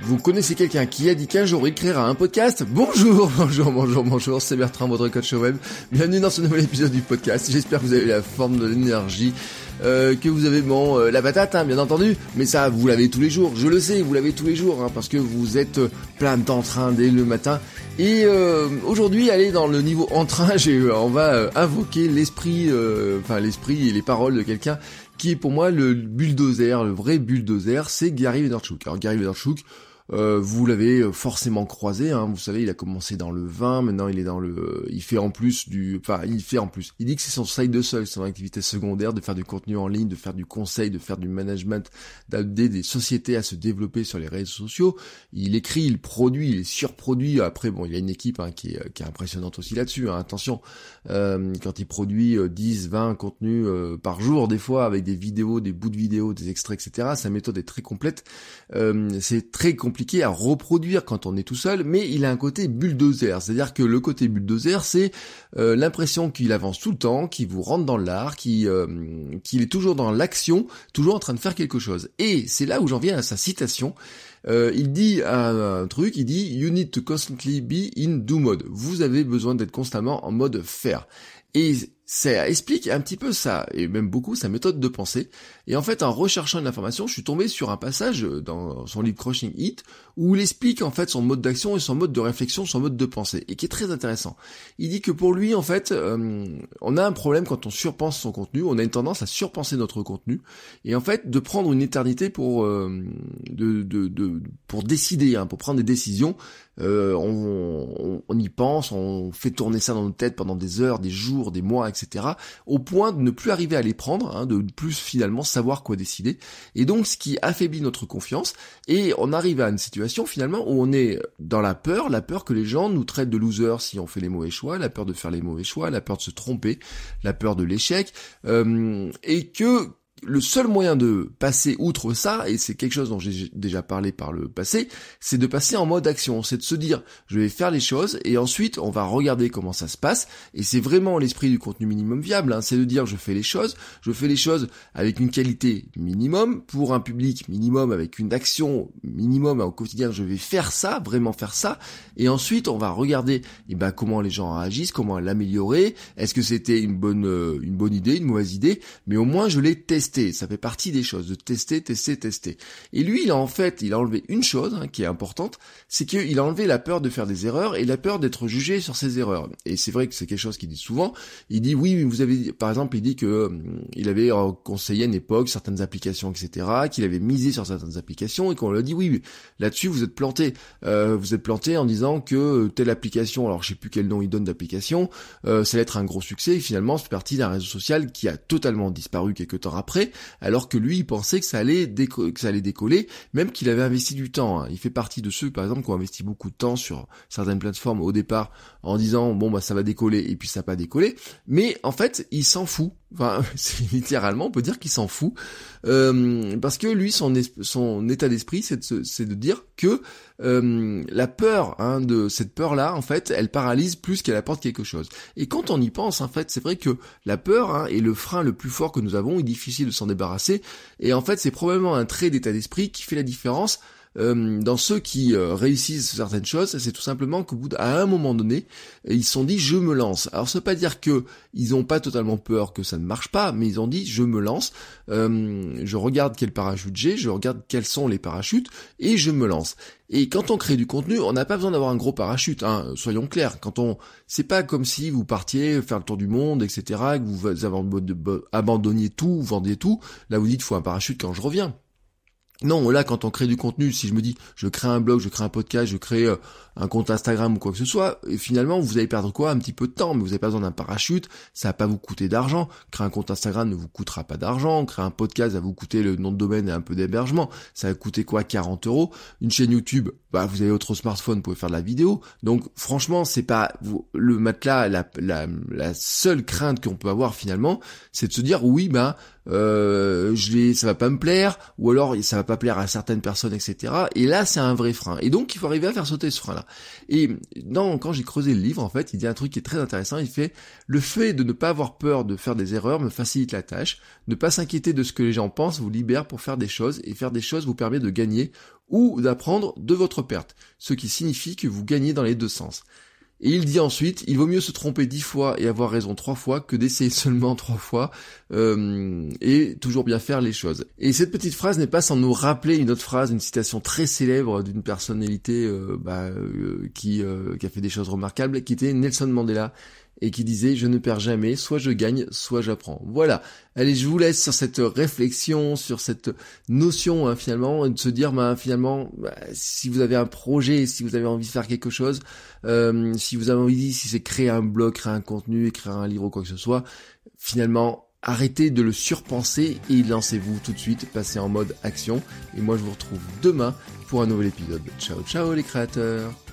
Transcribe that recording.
Vous connaissez quelqu'un qui a dit qu'un jour il créera un podcast Bonjour, bonjour, bonjour, bonjour, c'est Bertrand, votre coach web. Bienvenue dans ce nouvel épisode du podcast. J'espère que vous avez la forme de l'énergie. euh, que vous avez bon euh, la patate hein, bien entendu mais ça vous l'avez tous les jours je le sais vous l'avez tous les jours hein, parce que vous êtes euh, plein d'entrain dès le matin et euh, aujourd'hui allez dans le niveau entrain j'ai, euh, on va euh, invoquer l'esprit enfin l'esprit et les paroles de quelqu'un qui est pour moi le bulldozer le vrai bulldozer c'est Gary Vaynerchuk alors Gary Vaynerchuk euh, vous l'avez forcément croisé, hein, vous savez, il a commencé dans le vin, maintenant il est dans le, il fait en plus du, enfin il fait en plus. Il dit que c'est son side de seul, son activité secondaire, de faire du contenu en ligne, de faire du conseil, de faire du management, d'aider des sociétés à se développer sur les réseaux sociaux. Il écrit, il produit, il surproduit. Après, bon, il a une équipe hein, qui, est, qui est impressionnante aussi là-dessus. Hein, attention, euh, quand il produit euh, 10, 20 contenus euh, par jour, des fois avec des vidéos, des bouts de vidéos, des extraits, etc. Sa méthode est très complète. Euh, c'est très compliqué à reproduire quand on est tout seul, mais il a un côté bulldozer, c'est-à-dire que le côté bulldozer, c'est euh, l'impression qu'il avance tout le temps, qu'il vous rentre dans l'art, qu'il euh, qu'il est toujours dans l'action, toujours en train de faire quelque chose. Et c'est là où j'en viens à sa citation. Euh, il dit un, un, truc, il dit You need to constantly be in do mode. Vous avez besoin d'être constamment en mode faire. Et ça explique un petit peu ça, et même beaucoup sa méthode de pensée. Et en fait, en recherchant une information, je suis tombé sur un passage dans son livre Crushing It, où il explique en fait son mode d'action et son mode de réflexion, son mode de pensée, et qui est très intéressant. Il dit que pour lui, en fait, euh, on a un problème quand on surpense son contenu, on a une tendance à surpenser notre contenu, et en fait, de prendre une éternité pour, euh, de, de, de, pour décider, hein, pour prendre des décisions, euh, on, on, on, y pense, on fait tourner ça dans nos têtes pendant des heures, des jours, des mois, etc. Au point de ne plus arriver à les prendre, hein, de plus finalement savoir quoi décider. Et donc ce qui affaiblit notre confiance. Et on arrive à une situation finalement où on est dans la peur, la peur que les gens nous traitent de losers si on fait les mauvais choix, la peur de faire les mauvais choix, la peur de se tromper, la peur de l'échec, euh, et que le seul moyen de passer outre ça, et c'est quelque chose dont j'ai déjà parlé par le passé, c'est de passer en mode action, c'est de se dire je vais faire les choses et ensuite on va regarder comment ça se passe, et c'est vraiment l'esprit du contenu minimum viable, hein, c'est de dire je fais les choses, je fais les choses avec une qualité minimum, pour un public minimum, avec une action minimum au quotidien, je vais faire ça, vraiment faire ça, et ensuite on va regarder eh ben, comment les gens réagissent, comment l'améliorer, est-ce que c'était une bonne, euh, une bonne idée, une mauvaise idée, mais au moins je l'ai testé ça fait partie des choses, de tester, tester, tester. Et lui, il a en fait, il a enlevé une chose hein, qui est importante, c'est qu'il a enlevé la peur de faire des erreurs et la peur d'être jugé sur ses erreurs. Et c'est vrai que c'est quelque chose qu'il dit souvent. Il dit oui, vous avez, par exemple, il dit que hum, il avait conseillé à une époque certaines applications, etc., qu'il avait misé sur certaines applications et qu'on lui a dit oui, là-dessus vous êtes planté, euh, vous êtes planté en disant que telle application, alors je sais plus quel nom il donne d'application, euh, ça allait être un gros succès. Et finalement, c'est parti d'un réseau social qui a totalement disparu quelques temps après alors que lui il pensait que ça allait, décoller, même qu'il avait investi du temps. Hein. Il fait partie de ceux, par exemple, qui ont investi beaucoup de temps sur certaines plateformes au départ en disant bon bah ça va décoller et puis ça n'a pas décollé, mais en fait il s'en fout. Enfin, littéralement, on peut dire qu'il s'en fout, euh, parce que lui, son, état d'esprit, c'est de, de, dire que euh, la peur, hein, de cette peur-là, en fait, elle paralyse plus qu'elle apporte quelque chose. Et quand on y pense, en fait, c'est vrai que la peur hein, est le frein le plus fort que nous avons, il est difficile de s'en débarrasser, et en fait, c'est probablement un trait d'état d'esprit qui fait la différence euh, dans ceux qui euh, réussissent certaines choses, c'est tout simplement qu'au bout d'un moment donné, ils se sont dit je me lance. Alors ça veut pas dire que ils ont pas totalement peur que ça ne marche pas, mais ils ont dit je me lance, euh, je regarde quel parachute j'ai, je regarde quels sont les parachutes et je me lance. Et quand on crée du contenu, on n'a pas besoin d'avoir un gros parachute, hein, soyons clairs. Quand on, c'est pas comme si vous partiez faire le tour du monde, etc., que vous abandonniez tout, vous tout. Là, vous dites, faut un parachute quand je reviens. Non, là, quand on crée du contenu, si je me dis, je crée un blog, je crée un podcast, je crée euh, un compte Instagram ou quoi que ce soit, finalement, vous allez perdre quoi? Un petit peu de temps, mais vous n'avez pas besoin d'un parachute, ça va pas vous coûter d'argent. Créer un compte Instagram ne vous coûtera pas d'argent. Créer un podcast, ça va vous coûter le nom de domaine et un peu d'hébergement. Ça va coûter quoi? 40 euros. Une chaîne YouTube, bah, vous avez votre smartphone, vous pouvez faire de la vidéo. Donc, franchement, c'est pas le matelas, la, la, la seule crainte qu'on peut avoir finalement, c'est de se dire, oui, bah, euh, je ça va pas me plaire, ou alors ça va pas plaire à certaines personnes, etc. Et là, c'est un vrai frein. Et donc, il faut arriver à faire sauter ce frein-là. Et quand j'ai creusé le livre, en fait, il dit un truc qui est très intéressant. Il fait le fait de ne pas avoir peur de faire des erreurs me facilite la tâche. Ne pas s'inquiéter de ce que les gens pensent vous libère pour faire des choses, et faire des choses vous permet de gagner ou d'apprendre de votre perte. Ce qui signifie que vous gagnez dans les deux sens. Et il dit ensuite, il vaut mieux se tromper dix fois et avoir raison trois fois que d'essayer seulement trois fois euh, et toujours bien faire les choses. Et cette petite phrase n'est pas sans nous rappeler une autre phrase, une citation très célèbre d'une personnalité euh, bah, euh, qui, qui a fait des choses remarquables, qui était Nelson Mandela et qui disait je ne perds jamais, soit je gagne, soit j'apprends. Voilà. Allez, je vous laisse sur cette réflexion, sur cette notion hein, finalement, de se dire bah, finalement, bah, si vous avez un projet, si vous avez envie de faire quelque chose, euh, si vous avez envie, si c'est créer un blog, créer un contenu, écrire un livre ou quoi que ce soit, finalement, arrêtez de le surpenser et lancez-vous tout de suite, passez en mode action. Et moi, je vous retrouve demain pour un nouvel épisode. Ciao, ciao les créateurs